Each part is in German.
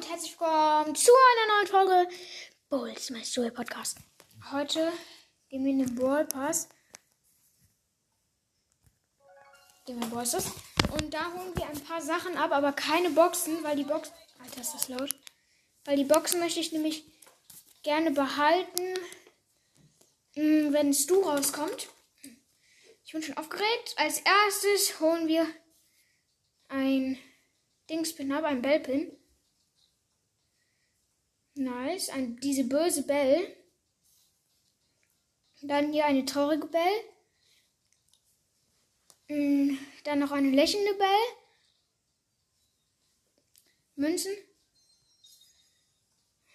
und herzlich willkommen zu einer neuen Folge Bulls, mein Story Podcast. Heute gehen wir in den Brawl Pass. Gehen wir in Stars. Und da holen wir ein paar Sachen ab, aber keine Boxen, weil die Boxen. Alter, ist das laut. Weil die Boxen möchte ich nämlich gerne behalten, mm, wenn Stu rauskommt. Ich bin schon aufgeregt. Als erstes holen wir ein Dingspin ab, ein Bellpin. Nice. Ein, diese böse Bell. Dann hier eine traurige Bell. Mm, dann noch eine lächelnde Bell. Münzen.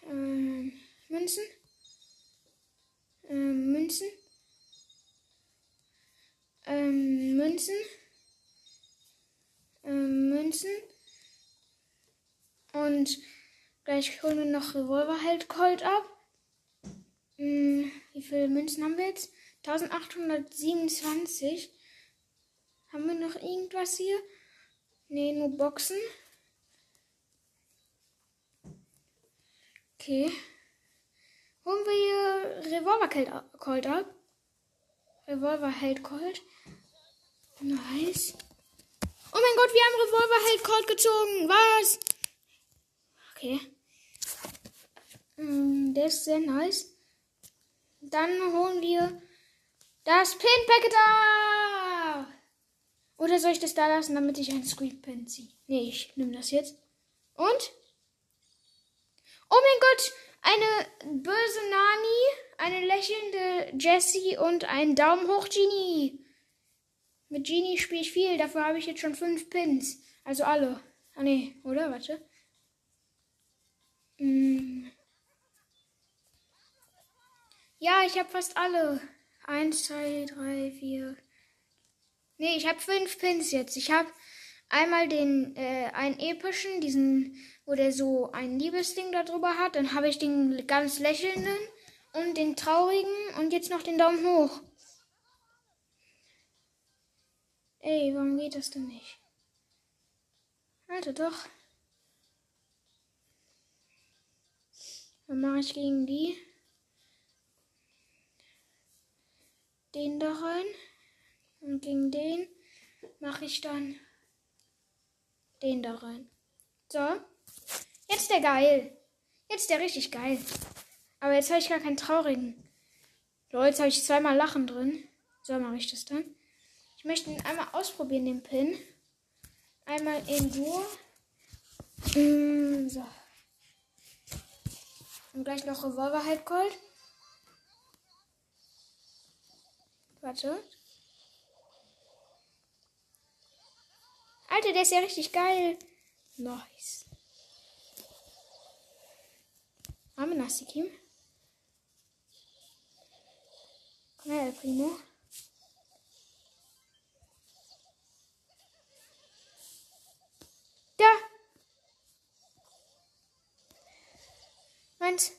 Ähm, Münzen. Ähm, Münzen. Ähm, Münzen. Ähm, Münzen. Und gleich holen wir noch Revolver Held Colt ab. Hm, wie viele Münzen haben wir jetzt? 1827. Haben wir noch irgendwas hier? Ne, nur Boxen. Okay. Holen wir hier Revolver Colt ab. Revolver Held Colt. Nice. Oh mein Gott, wir haben Revolver Held Colt gezogen. Was? Okay. Der ist sehr nice. Dann holen wir das Pin-Packet ab. Oder soll ich das da lassen, damit ich ein Screen Pin ziehe? Nee, ich nehme das jetzt. Und? Oh mein Gott, eine böse Nani, eine lächelnde Jessie und ein Daumen hoch Genie. Mit Genie spiele ich viel, dafür habe ich jetzt schon fünf Pins. Also alle. Ah nee, oder? Warte. Hm. Ja, ich habe fast alle. Eins, zwei, drei, vier. Nee, ich habe fünf Pins jetzt. Ich habe einmal den, äh, einen epischen, diesen, wo der so ein Liebesding da drüber hat. Dann habe ich den ganz lächelnden und den traurigen und jetzt noch den Daumen hoch. Ey, warum geht das denn nicht? Alter, doch. Dann mache ich gegen die den da rein. Und gegen den mache ich dann den da rein. So. Jetzt der geil. Jetzt der richtig geil. Aber jetzt habe ich gar keinen traurigen. So, jetzt habe ich zweimal Lachen drin. So mache ich das dann. Ich möchte ihn einmal ausprobieren, den Pin. Einmal in Ruhe. Mm, so. Und gleich noch Revolver halb Warte. Alter, der ist ja richtig geil. Nice. Arme Nassikim. Komm her, Primo. Da! Meins.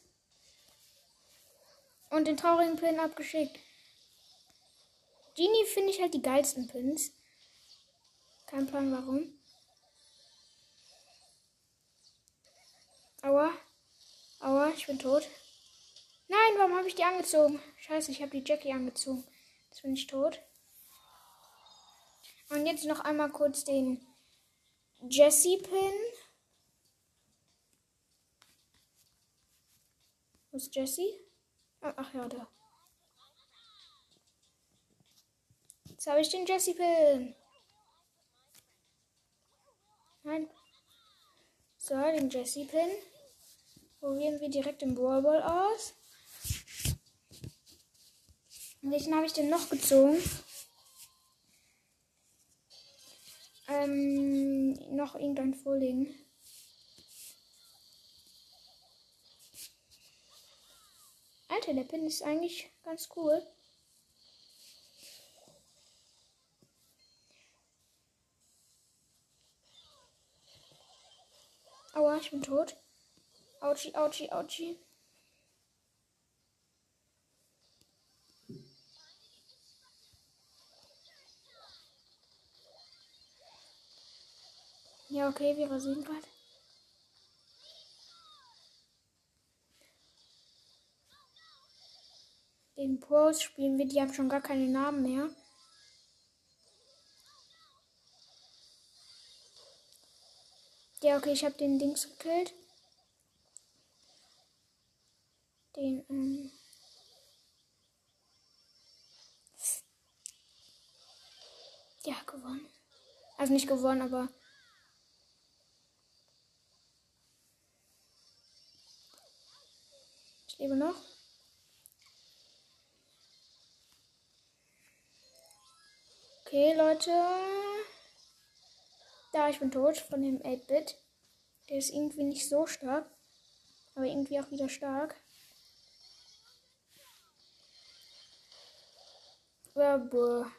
Und den traurigen Pin abgeschickt. Genie finde ich halt die geilsten Pins. Kein Plan warum. Aua. Aua, ich bin tot. Nein, warum habe ich die angezogen? Scheiße, ich habe die Jackie angezogen. Jetzt bin ich tot. Und jetzt noch einmal kurz den Jesse-Pin. Wo ist Jesse? Oh, ach ja, da. Jetzt habe ich den Jesse-Pin. Nein. So, den Jesse-Pin. Probieren wir direkt im Brawl Ball aus. Welchen habe ich denn noch gezogen? Ähm, noch irgendein Frühling. Alter, der Pin ist eigentlich ganz cool. Aua, ich bin tot. Autschi, Autschi, Autschi. Ja, okay, wir rasieren gerade. Den Pros spielen wir, die haben schon gar keine Namen mehr. Ja, okay, ich habe den Dings gekillt. Den, ähm. Ja, gewonnen. Also nicht gewonnen, aber. Ich lebe noch. Okay, Leute. Da, ich bin tot von dem 8-Bit. Der ist irgendwie nicht so stark. Aber irgendwie auch wieder stark. Ja, boah.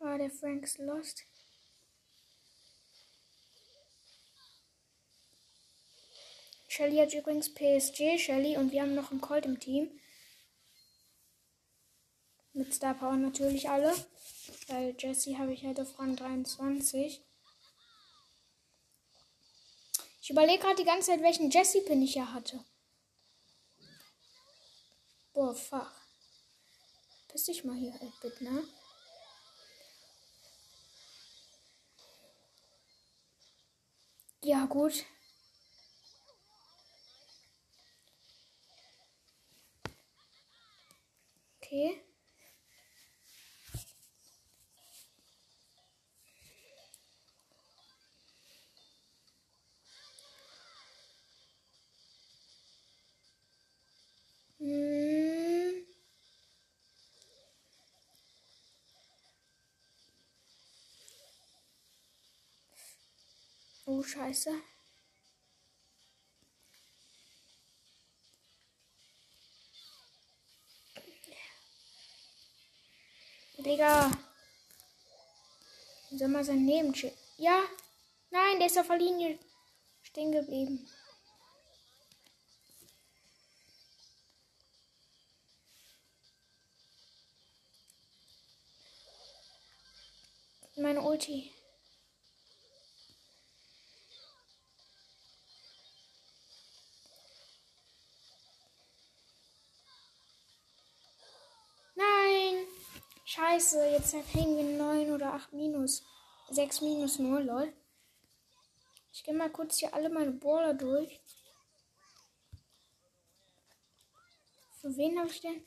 Ah, der Frank ist lost. Shelly hat übrigens PSG, Shelly und wir haben noch einen Colt im Team. Mit Star Power natürlich alle. Weil Jesse habe ich halt auf Rang 23. Ich überlege gerade die ganze Zeit, welchen Jesse-Pin ich ja hatte. Boah, fuck. Piss dich mal hier, bitte, ne? Ja, gut. Okay. Hm. Oh, scheiße. Digga. Soll mal sein Leben Ja. Nein, der ist auf der Linie stehen geblieben. Meine Ulti. Nein. Scheiße, jetzt kriegen wir 9 oder 8 Minus. 6 Minus 0, lol. Ich gehe mal kurz hier alle meine Baller durch. Für wen habe ich denn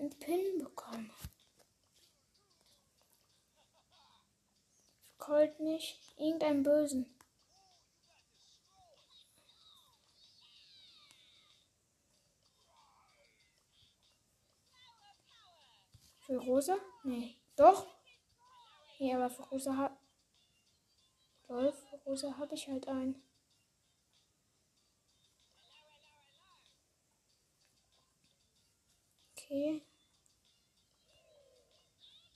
einen Pin bekommen? Colt nicht. Irgendeinen Bösen. Für Rosa? Nee. Doch. Nee, aber für Rosa hat. Lol, für Rosa habe ich halt einen. Okay.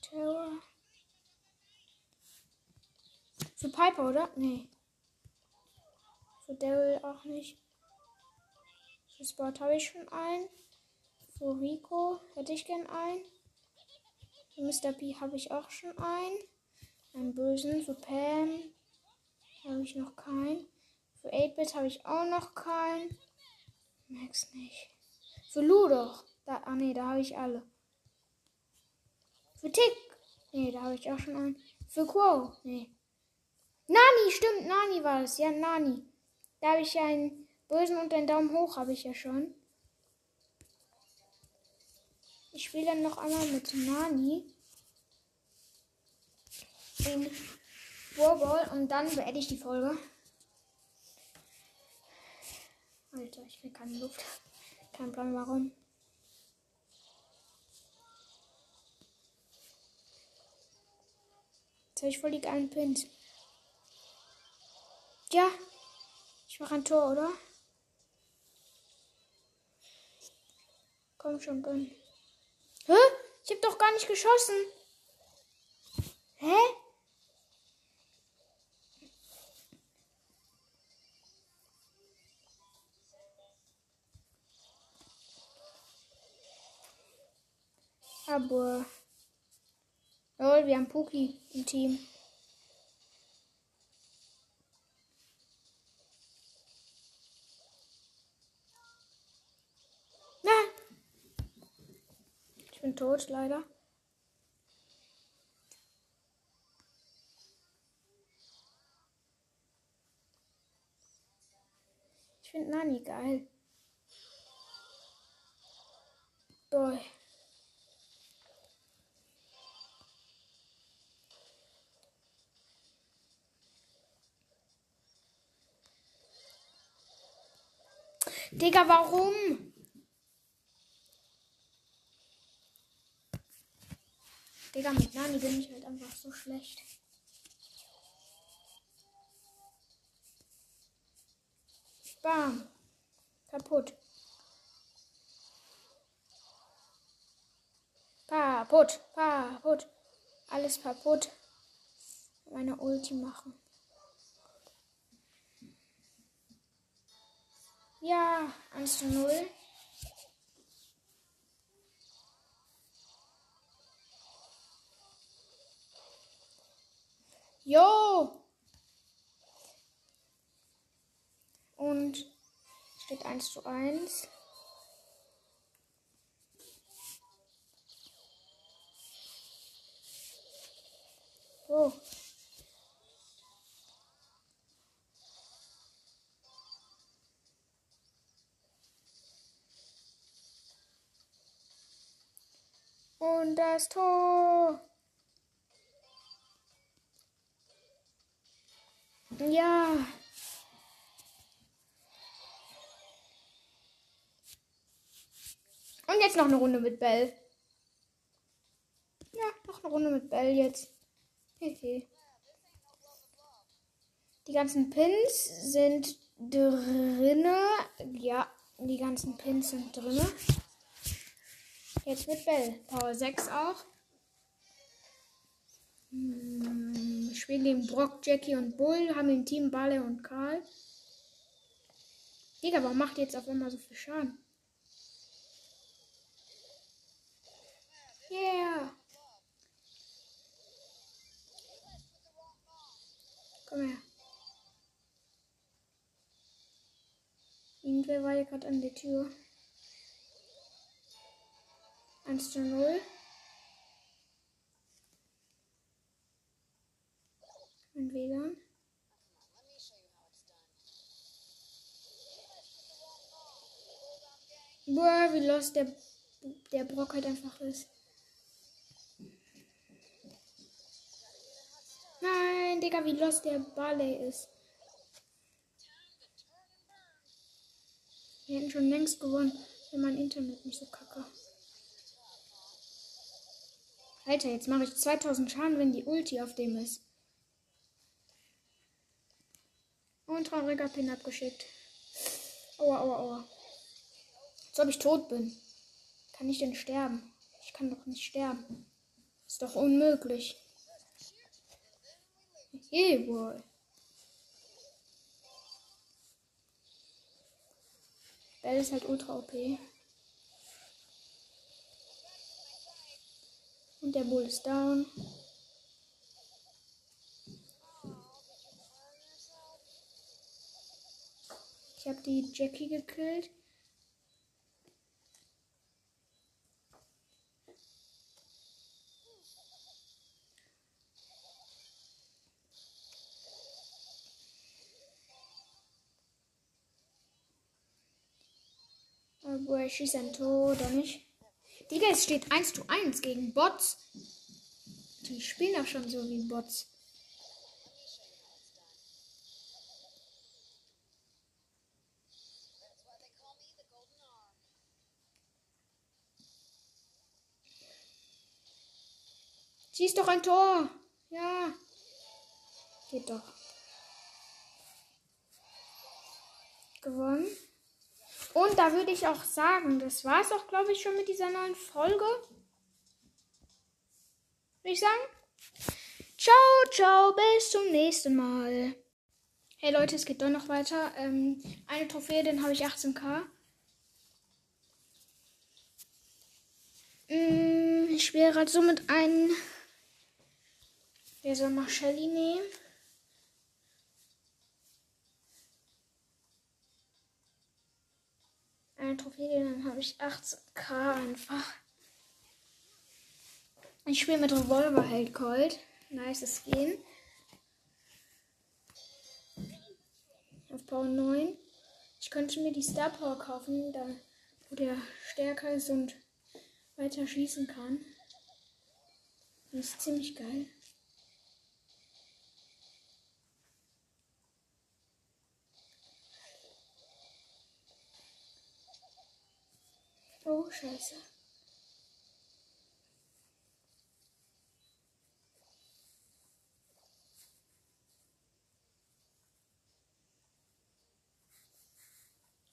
Tower. Für Piper, oder? Nee. Für Daryl auch nicht. Für Sport habe ich schon einen. Für Rico hätte ich gern einen. Mr. P habe ich auch schon einen. Einen bösen. Für Pam habe ich noch keinen. Für 8-Bit habe ich auch noch keinen. Max nicht. Für Lu doch. Da, ah nee, da habe ich alle. Für Tick. Nee, da habe ich auch schon einen. Für Quo. Nee. Nani, stimmt, Nani war es. Ja, Nani. Da habe ich ja einen bösen und einen Daumen hoch habe ich ja schon. Ich spiele dann noch einmal mit Nani. In Warball und dann beende ich die Folge. Alter, ich will keine Luft. Kein Plan warum. Jetzt habe ich voll die geilen Pins. Ja, ich mache ein Tor, oder? Komm schon, gönn. Hä? Ich hab doch gar nicht geschossen. Hä? Aber Lol, wir haben Puki im Team. Nein! Ich bin tot, leider. Ich finde Nani geil. Boy. Digga, warum? Digga, mit Nani bin ich halt einfach so schlecht. Bam. Kaputt. Kaputt. Kaputt. Alles kaputt. Meine Ulti machen. Ja, 1 zu 0. Jo! Und steht 1 zu 1. Oh. Und das Tor. Ja. Und jetzt noch eine Runde mit Bell. Ja, noch eine Runde mit Bell jetzt. Hehe. Die ganzen Pins sind drinne. Ja, die ganzen Pins sind drinne. Jetzt mit Bell. Power 6 auch. Hm, spielen gegen Brock, Jackie und Bull. Haben im Team Balle und Karl. Digga, warum macht ihr jetzt auf einmal so viel Schaden? Yeah. Komm her. Irgendwer war hier gerade an der Tür. 1 zu 0. Mein WLAN. Boah, wie los der, der Brock halt einfach ist. Nein, Digga, wie los der Barley ist. Wir hätten schon längst gewonnen, wenn mein Internet nicht so kacke. Alter, jetzt mache ich 2000 Schaden, wenn die Ulti auf dem ist. Und trauriger Pin abgeschickt. Aua, aua, aua. Als ob ich tot bin. Kann ich denn sterben? Ich kann doch nicht sterben. Ist doch unmöglich. Hey, boy. Bell ist halt ultra OP. Und der Bull ist down. Ich habe die Jackie gekillt. Aber er schießt ein Tor oder nicht? Digga, es steht 1 zu 1 gegen Bots. Die spielen auch schon so wie Bots. Schieß doch ein Tor. Ja. Geht doch. Gewonnen. Und da würde ich auch sagen, das war es auch, glaube ich, schon mit dieser neuen Folge. Würde ich sagen. Ciao, ciao, bis zum nächsten Mal. Hey Leute, es geht doch noch weiter. Ähm, eine Trophäe, den habe ich 18k. Mm, ich spiele gerade so mit einem Der soll mal Shelly nehmen. Eine Trophäe, dann habe ich 18k einfach. Ich spiele mit Revolver Held Cold. Nice Skin. Auf Power 9. Ich könnte mir die Star Power kaufen, da wo der stärker ist und weiter schießen kann. Das ist ziemlich geil. Oh, scheiße.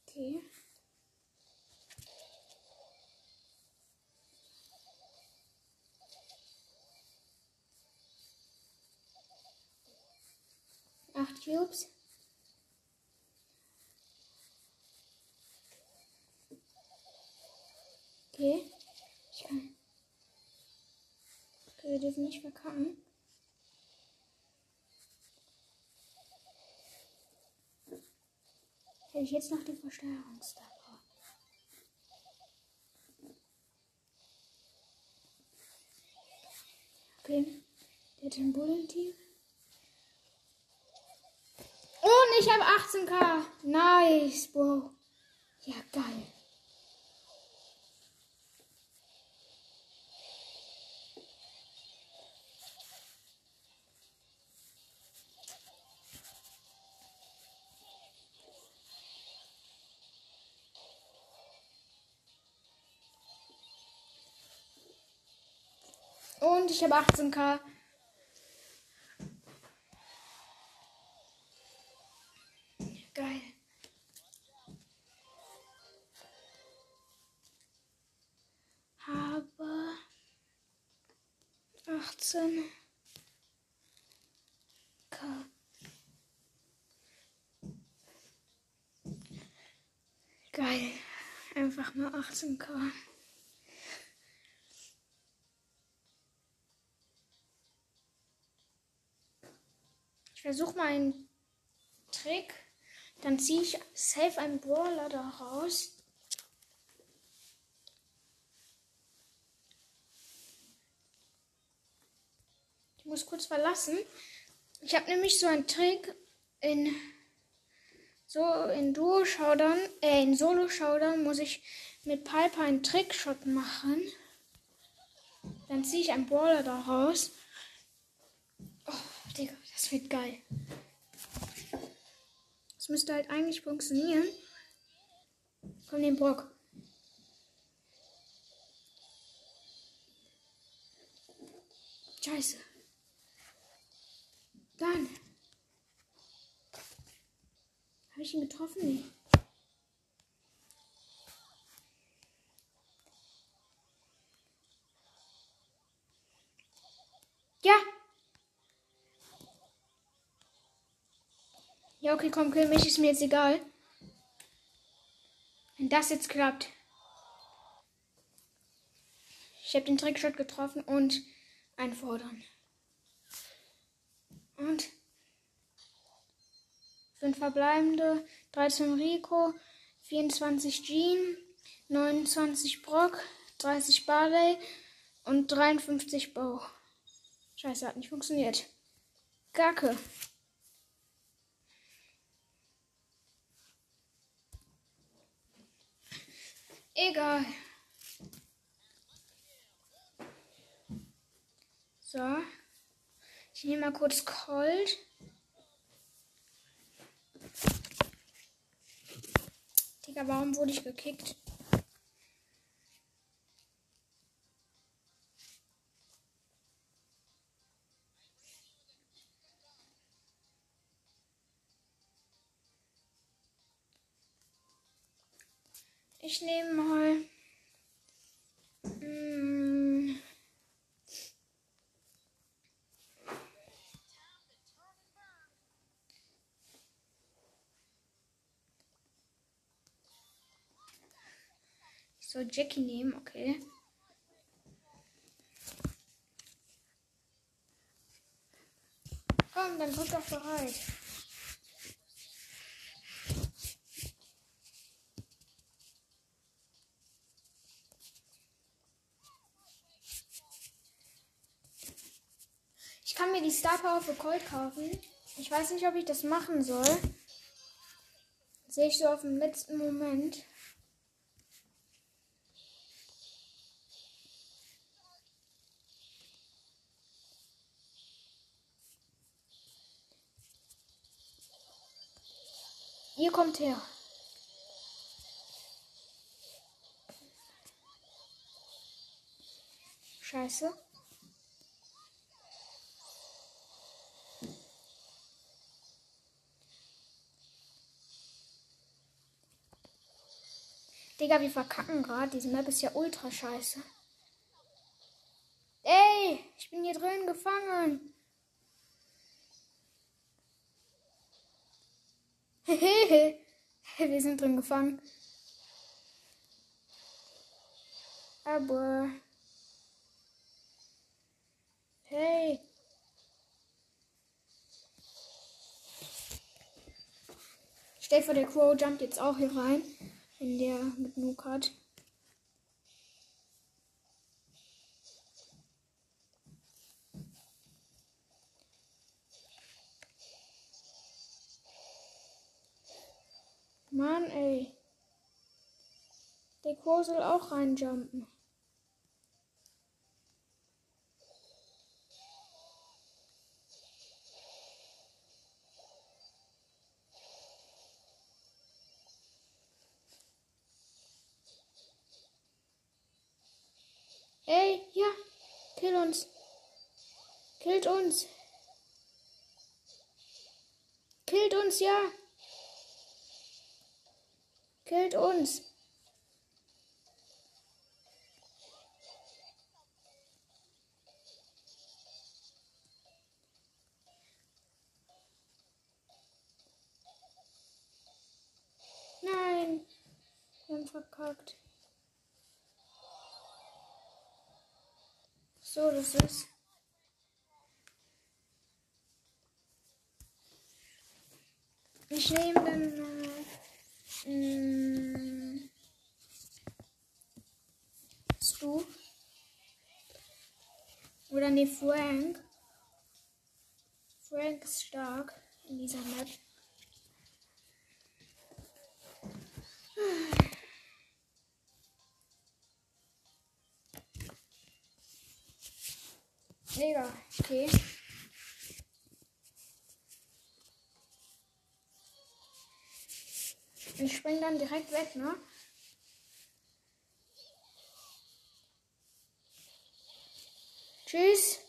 Okay. Acht Cubes. Okay. Ich kann. Okay, wir dürfen nicht verkacken. Hätte ich jetzt noch die Versteuerungsstar. Okay. Der hat ein Bullenteam. Und ich habe 18k. Nice, Bro. Ja, geil. Und ich habe 18k. Geil. Habe 18 K. Geil. Einfach mal 18k. Ich versuche mal einen Trick. Dann ziehe ich safe einen Brawler da raus. Ich muss kurz verlassen. Ich habe nämlich so einen Trick in so in Duo Showdown, äh in Solo Showdown muss ich mit Piper einen Trickshot machen. Dann ziehe ich einen Brawler da raus. Digga, das wird geil. Das müsste halt eigentlich funktionieren. Komm, den Brock. Scheiße. Dann. Habe ich ihn getroffen? Nee. Ja. Ja, okay, komm, kill mich, ist mir jetzt egal. Wenn das jetzt klappt. Ich habe den Trickshot getroffen und einfordern. Und 5 verbleibende, 13 Rico, 24 Jean, 29 Brock, 30 Barley und 53 Bow. Scheiße, hat nicht funktioniert. Kacke. Egal. So. Ich nehme mal kurz Cold. Digga, warum wurde ich gekickt? Ich nehme mal. Mm, ich soll Jackie nehmen, okay. dann drück doch bereit. Ich kann mir die Star Power für Colt kaufen. Ich weiß nicht, ob ich das machen soll. sehe ich so auf dem letzten Moment. Ihr kommt her. Scheiße. Digga, wir verkacken gerade. Diese Map ist ja ultra scheiße. Ey, ich bin hier drin gefangen. Wir sind drin gefangen. Aber. Hey. Stell vor, der Crow jumpt jetzt auch hier rein. In der mit Nuke hat. Mann, ey. Der Quo soll auch reinjumpen. Ey, ja, kill uns. Killt uns. Killt uns, ja. Killt uns. Nein. Wir haben verkackt. So, das ist. Ich nehme dann. Stu. Oder ne, Frank. Frank ist stark in dieser Map. Mega, okay. Ich spring dann direkt weg, ne? Tschüss.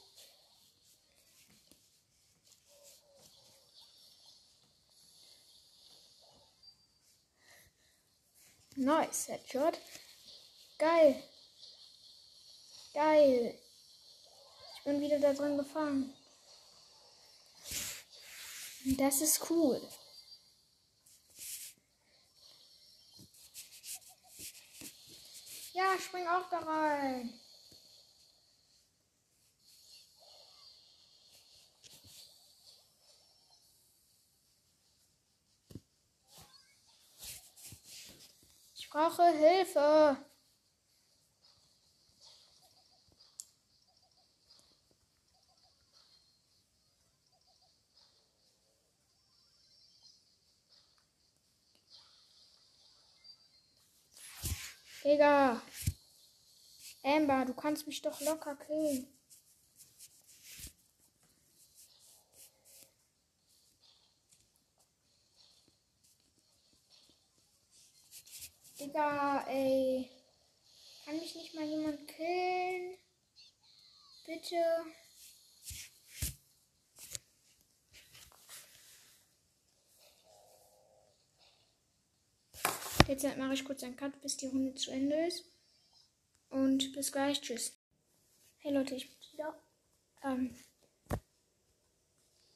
Nice, Headshot. Geil. Geil. Ich bin wieder da drin gefangen. Das ist cool. Ja, spring auch da rein. Ich brauche Hilfe. Digga. Amber, du kannst mich doch locker killen. Digga, ey. Kann mich nicht mal jemand killen? Bitte. Jetzt mache ich kurz einen Cut, bis die Runde zu Ende ist. Und bis gleich. Tschüss. Hey Leute, ich bin wieder. Ähm,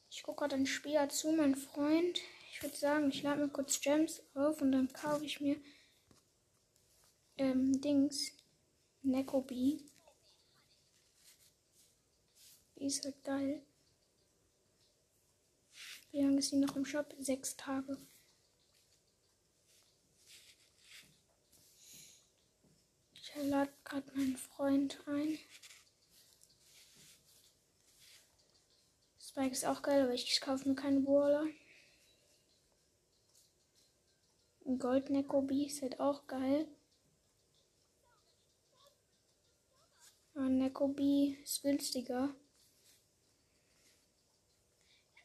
ich gucke gerade ein Spiel zu, mein Freund. Ich würde sagen, ich lade mir kurz Gems auf und dann kaufe ich mir ähm, Dings. Nekobi. Die ist halt geil. Wie lange ist sie noch im Shop? Sechs Tage. Lade gerade meinen Freund ein. Spike ist auch geil, aber ich kaufe mir keine Brawler. Ein Gold Nekobi ist halt auch geil. Aber Nekobi ist günstiger.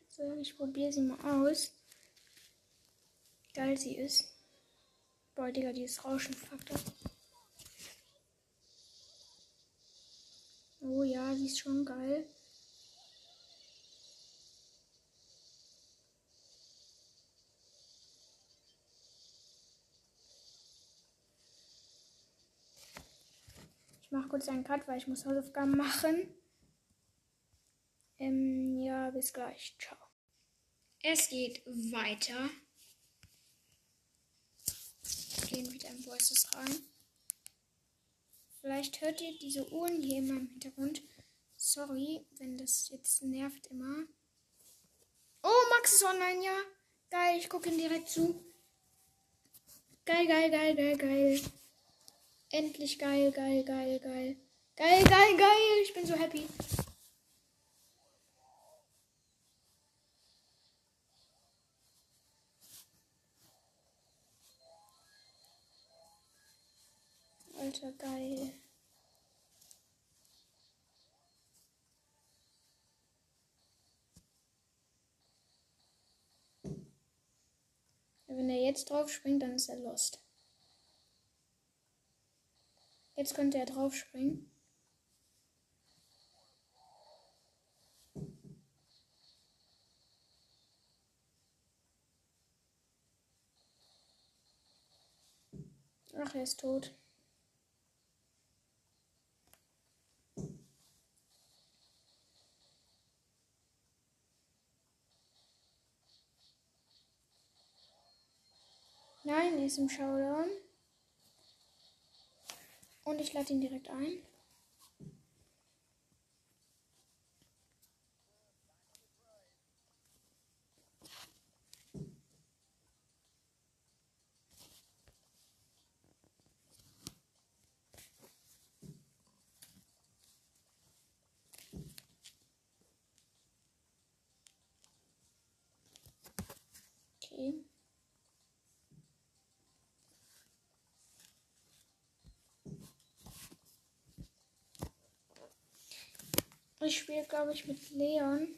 Sagen, ich probiere sie mal aus. Wie geil sie ist. Boah, Digga, dieses Rauschenfaktor. Oh ja, sie ist schon geil. mache kurz einen Cut, weil ich muss Hausaufgaben machen. Ähm, ja, bis gleich. Ciao. Es geht weiter. Gehen wieder in Voices rein. Vielleicht hört ihr diese Uhren hier in meinem Hintergrund. Sorry, wenn das jetzt nervt immer. Oh, Max ist online, ja. Geil, ich gucke ihn direkt zu. Geil, geil, geil, geil, geil. Endlich geil, geil, geil, geil. Geil, geil, geil. Ich bin so happy. Alter, geil. Wenn er jetzt drauf springt, dann ist er lost. Jetzt könnte er drauf springen. Ach, er ist tot. Nein, er ist im Showdown. Und ich lade ihn direkt ein. Okay. Ich spiele, glaube ich, mit Leon.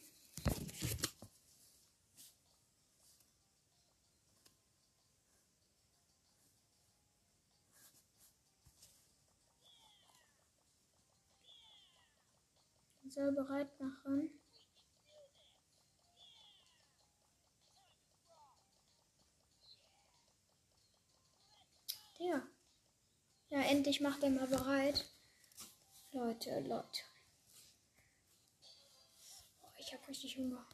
Soll bereit machen. Ja. Ja, endlich macht er mal bereit. Leute, Leute. Habe richtig Hunger.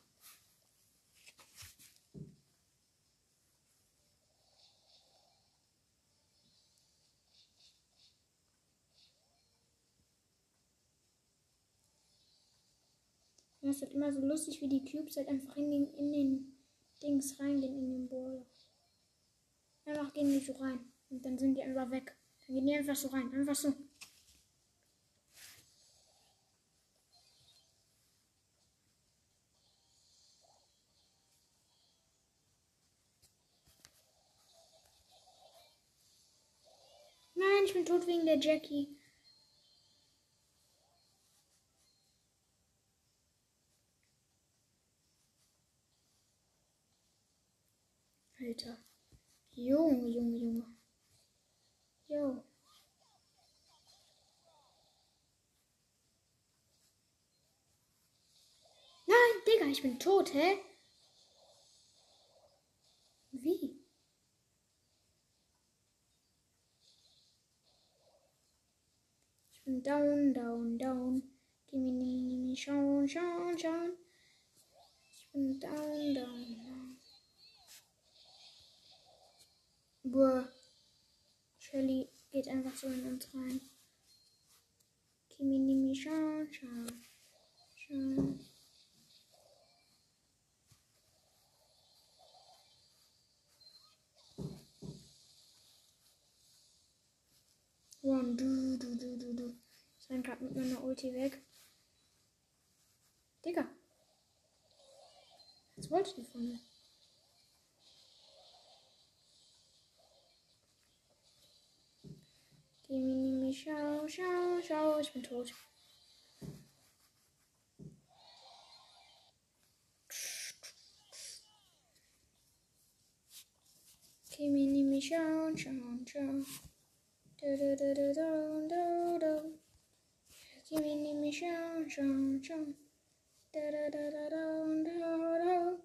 Das ist halt immer so lustig, wie die Cubes halt einfach in den, in den Dings reingehen, in den Ball. Einfach gehen die so rein. Und dann sind die einfach weg. Dann gehen die einfach so rein. Einfach so. Bin tot wegen der Jackie. Alter. Junge, Junge, Junge. Jo. Nein, Digga, ich bin tot, hä? Wie? Und down, down, down. Gimini, schauen, schauen, schauen. Ich bin down, down, down. Boah. Shelly geht einfach so in uns rein. Kiminimi, schauen, schauen. Schauen. One, du, du, du, du, du. Schauen. gerade mit meiner Ulti weg. Digga. Was wollte die von mir? Mini, schau, schau, schau, ich bin tot. Mini, schau, schau, schau. Du, du, du, du, du, du, du. Mini, schau, schau, schau. Du, du, du, du, du, du, du.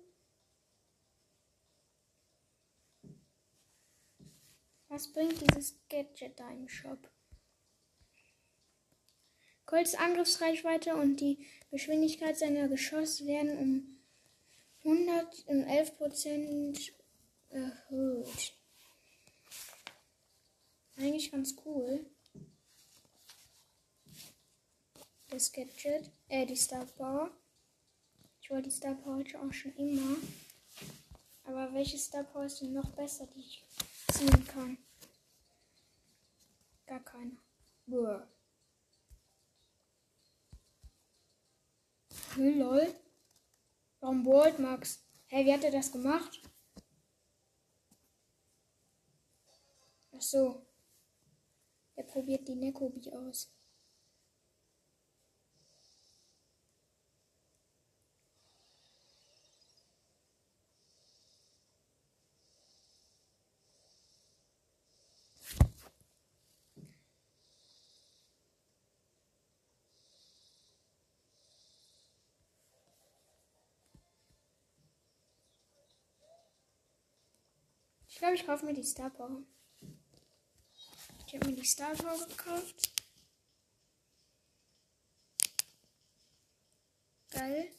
Was bringt dieses Gadget da im Shop? Colts Angriffsreichweite und die Geschwindigkeit seiner Geschosse werden um 111 Prozent erhöht. Eigentlich ganz cool. Das Gadget, äh, die Star Power. Ich wollte die Star Power auch schon immer. Aber welche Star Power ist denn noch besser, die ich ziehen kann? Gar keine. Buh. Hm, lol. Warum Bolt Max? Hey, wie hat er das gemacht? Ach so. Er probiert die Nekobi aus. Glaube, ich kaufe mir die Star Power. Ich habe mir die Star Power gekauft. Geil.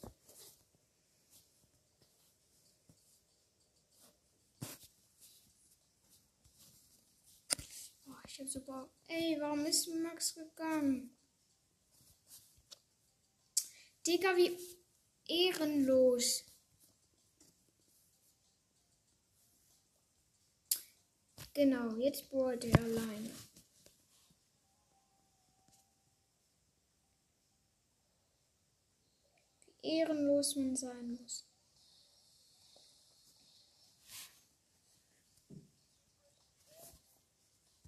Oh, ich habe super. Ey, warum ist Max gegangen? Digga, wie ehrenlos. Genau, jetzt bohrt er alleine. Wie ehrenlos man sein muss.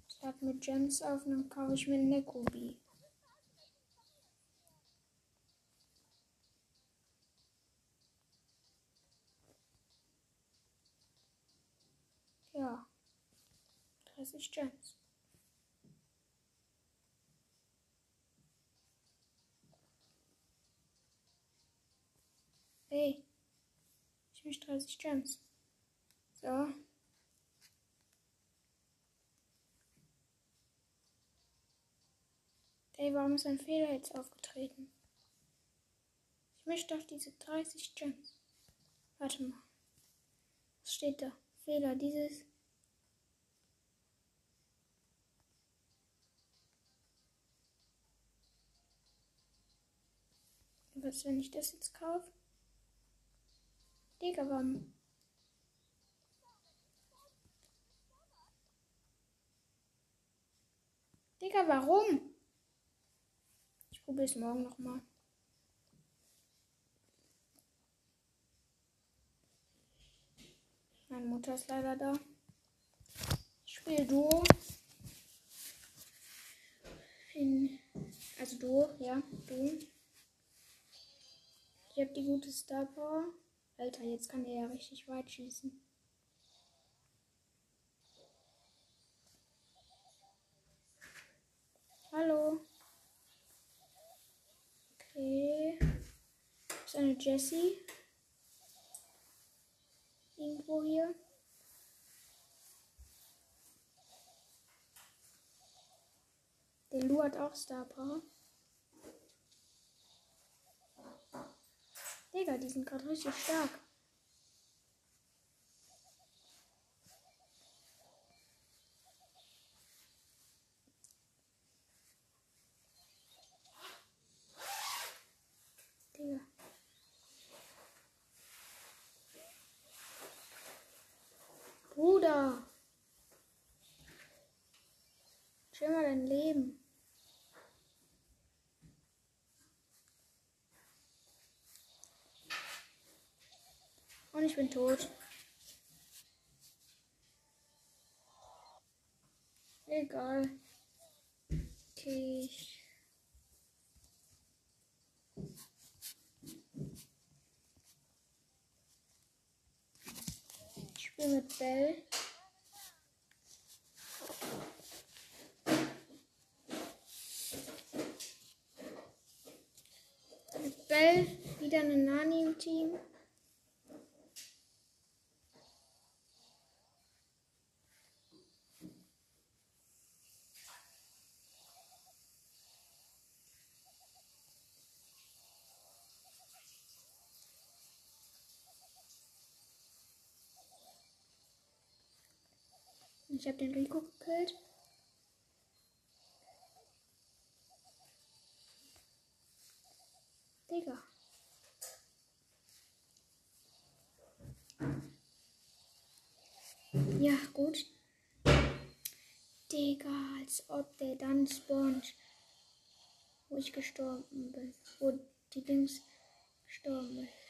Ich hab mit Gems auf, dann kaufe ich mir Nekobi. Ja. 30 Gems. Hey, ich möchte 30 Gems. So. Ey, warum ist ein Fehler jetzt aufgetreten? Ich möchte doch diese 30 Gems. Warte mal. Was steht da? Fehler, dieses Was, wenn ich das jetzt kaufe? Digga, warum? Digga, warum? Ich probiere es morgen nochmal. Meine Mutter ist leider da. Ich spiele Duo. In, also Duo, ja, Duo. Ich habe die gute Star Power. Alter, jetzt kann der ja richtig weit schießen. Hallo. Okay. Ist eine Jessie. Irgendwo hier. Der Lu hat auch Star Power. Digga, die sind gerade richtig stark. Bruder. Mal dein Leben. Ich bin tot. Egal. Okay. Ich spiele mit Bell. Bell wieder eine Nani im Team. Ich habe den Rico gekillt. Digga. Ja, gut. Digga, als ob der dann spawnt, wo ich gestorben bin. Wo die Dings gestorben ist.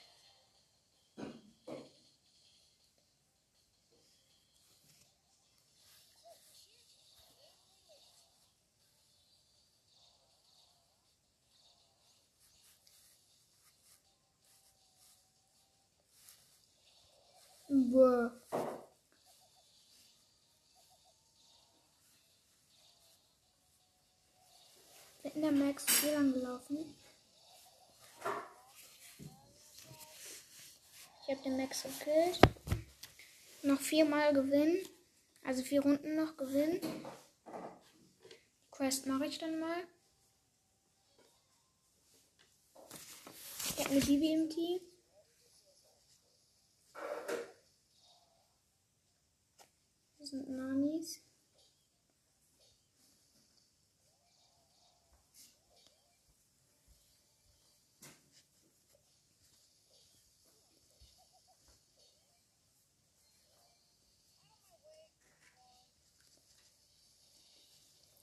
Wir sind der Max hier lang gelaufen. Ich habe den Max gekillt. Noch viermal gewinnen. Also vier Runden noch gewinnen. Quest mache ich dann mal. Ich habe eine Bibi im Team. Das sind Nanis.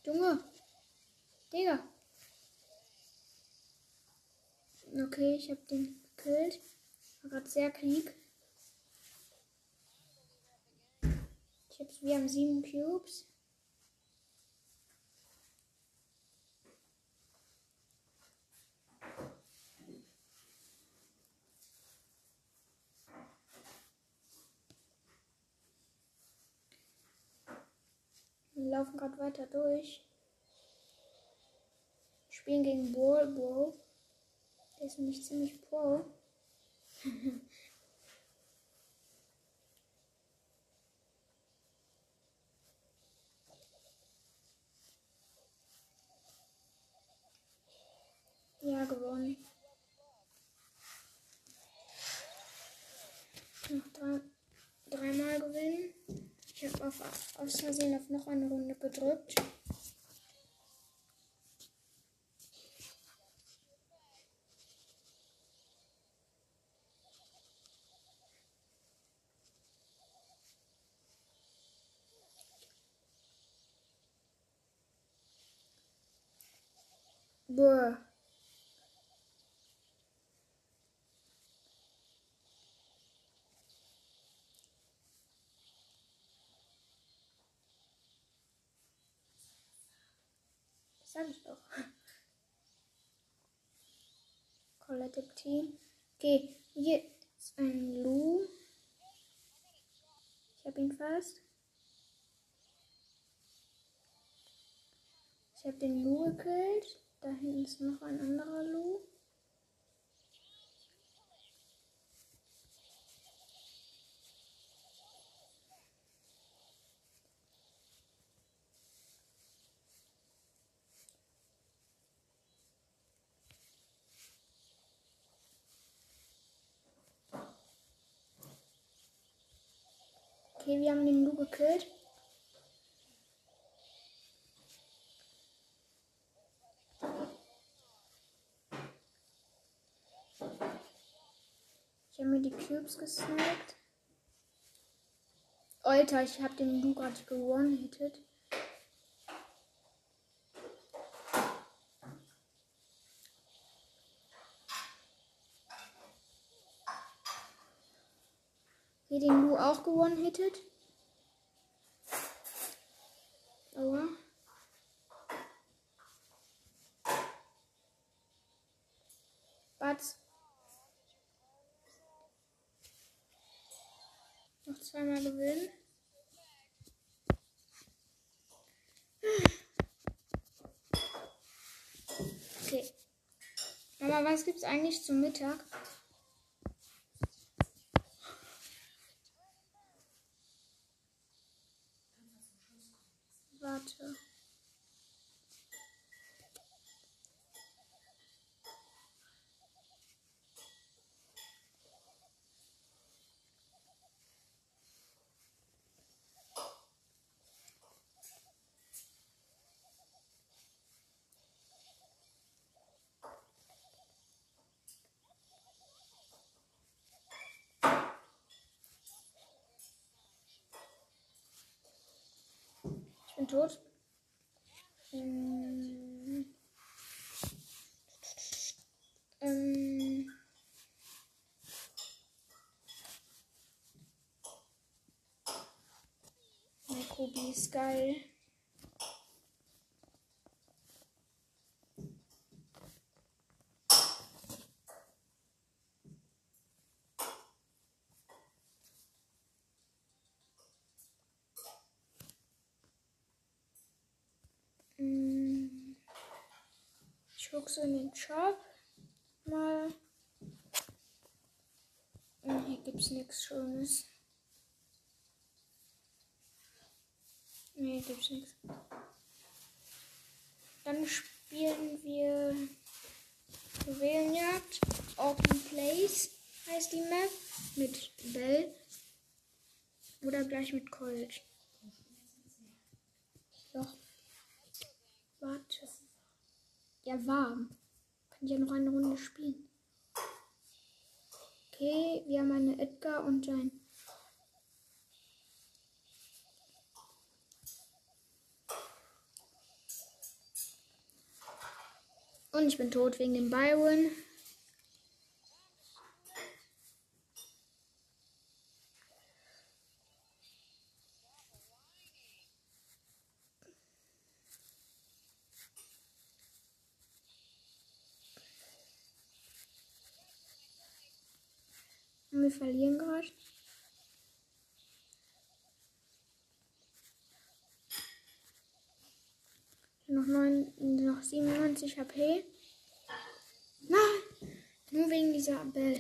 Junge. Digga. Okay, ich hab den gekillt. War gerade sehr Krieg. Hab's, wir haben sieben Cubes. Wir laufen gerade weiter durch. Spielen gegen Ball Bro. Der ist nämlich ziemlich pro. ja, gewonnen. Noch drei, dreimal gewinnen. Ich habe auf, aus Versehen auf noch eine Runde gedrückt. Boah. Das sag ich doch. Collective Team. Okay, hier ist ein Lu. Ich hab ihn fast. Ich hab den Lu gekillt. Da hinten ist noch ein anderer Lu. Okay, wir haben den Lu gekillt. Ich habe mir die Cubes gesnackt. Alter, ich habe den Lu gerade gewonnen-hitted. Hier den Lu auch gewonnen hittet. Aua. Batz. Noch zweimal gewinnen. Okay. Aber was gibt's eigentlich zum Mittag? Warte. Ich bin tot. Ähm. Ähm. Mikrobi ist geil. Mm. Ich gucke so in den Shop mal. Mm, Hier gibt's nichts Schönes. Nee, gibt's nichts. Dann spielen wir Juwelenjagd. Open Place heißt die Map. Mit Bell. Oder gleich mit Colt. Doch. Warte. Ja, warm. Kann ich ja noch eine Runde spielen. Okay, wir haben eine Edgar und ein. Und ich bin tot wegen dem Byron. Wir verlieren gerade. Noch, neun, noch 97 HP. Nein! Nur wegen dieser Bell.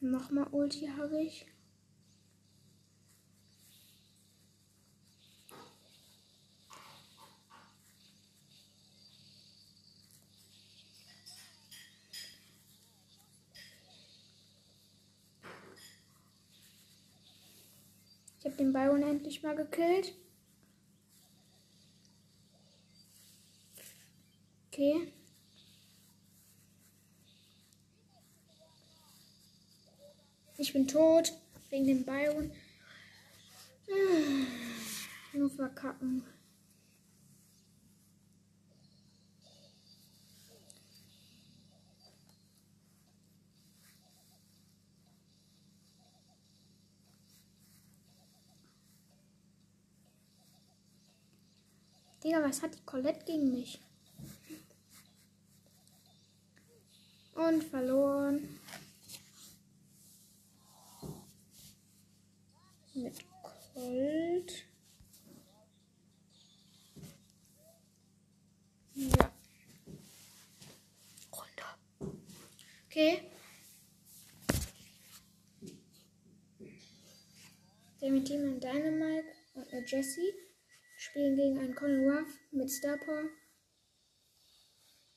Nochmal Ulti habe ich. Byron endlich mal gekillt. Okay. Ich bin tot wegen dem Byron. Nur verkacken. Digga, was hat die Colette gegen mich? Und verloren. Mit Colt. Ja. Runter. Okay. Der mit und Dynamite und eine Jessie spielen gegen einen Colin Ruff mit Star Power.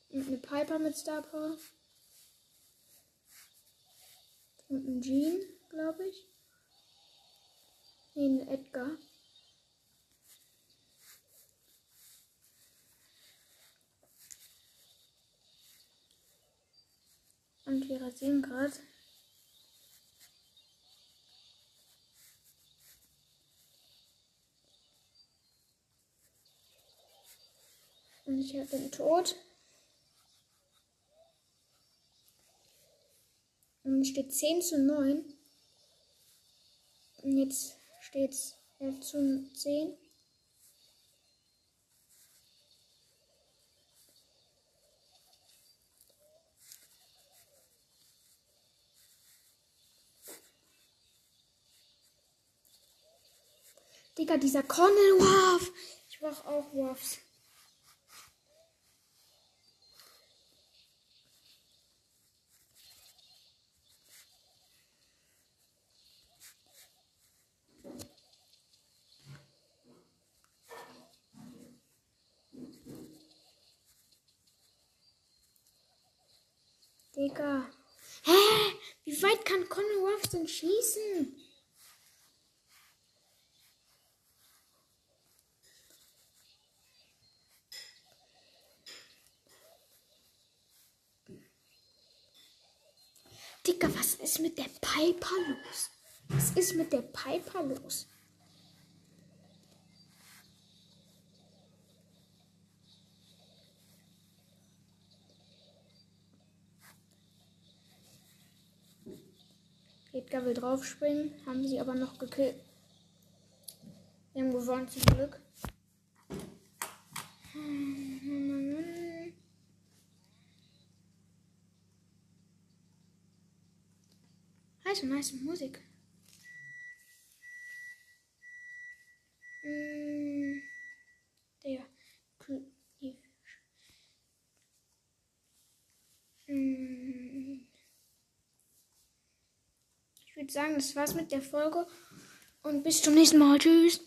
Und eine Piper mit Star Power. Und ein Jean, glaube ich. Nee, ein Edgar. Und wir rasieren gerade. Und ich bin tot. Und steht 10 zu 9. Und jetzt steht es 11 zu 10. Digga, dieser Cornel-Wurf. Ich brauche auch Wurfs. Digga. Hä? Wie weit kann Conor Ruffs denn schießen? Digga, was ist mit der Piper los? Was ist mit der Piper los? Edgar will draufspringen, haben sie aber noch gekillt. Wir haben gewonnen zum Glück. Nice, nice Musik. Mm, der. Mm. Ich würde sagen, das war's mit der Folge. Und bis zum nächsten Mal. Tschüss.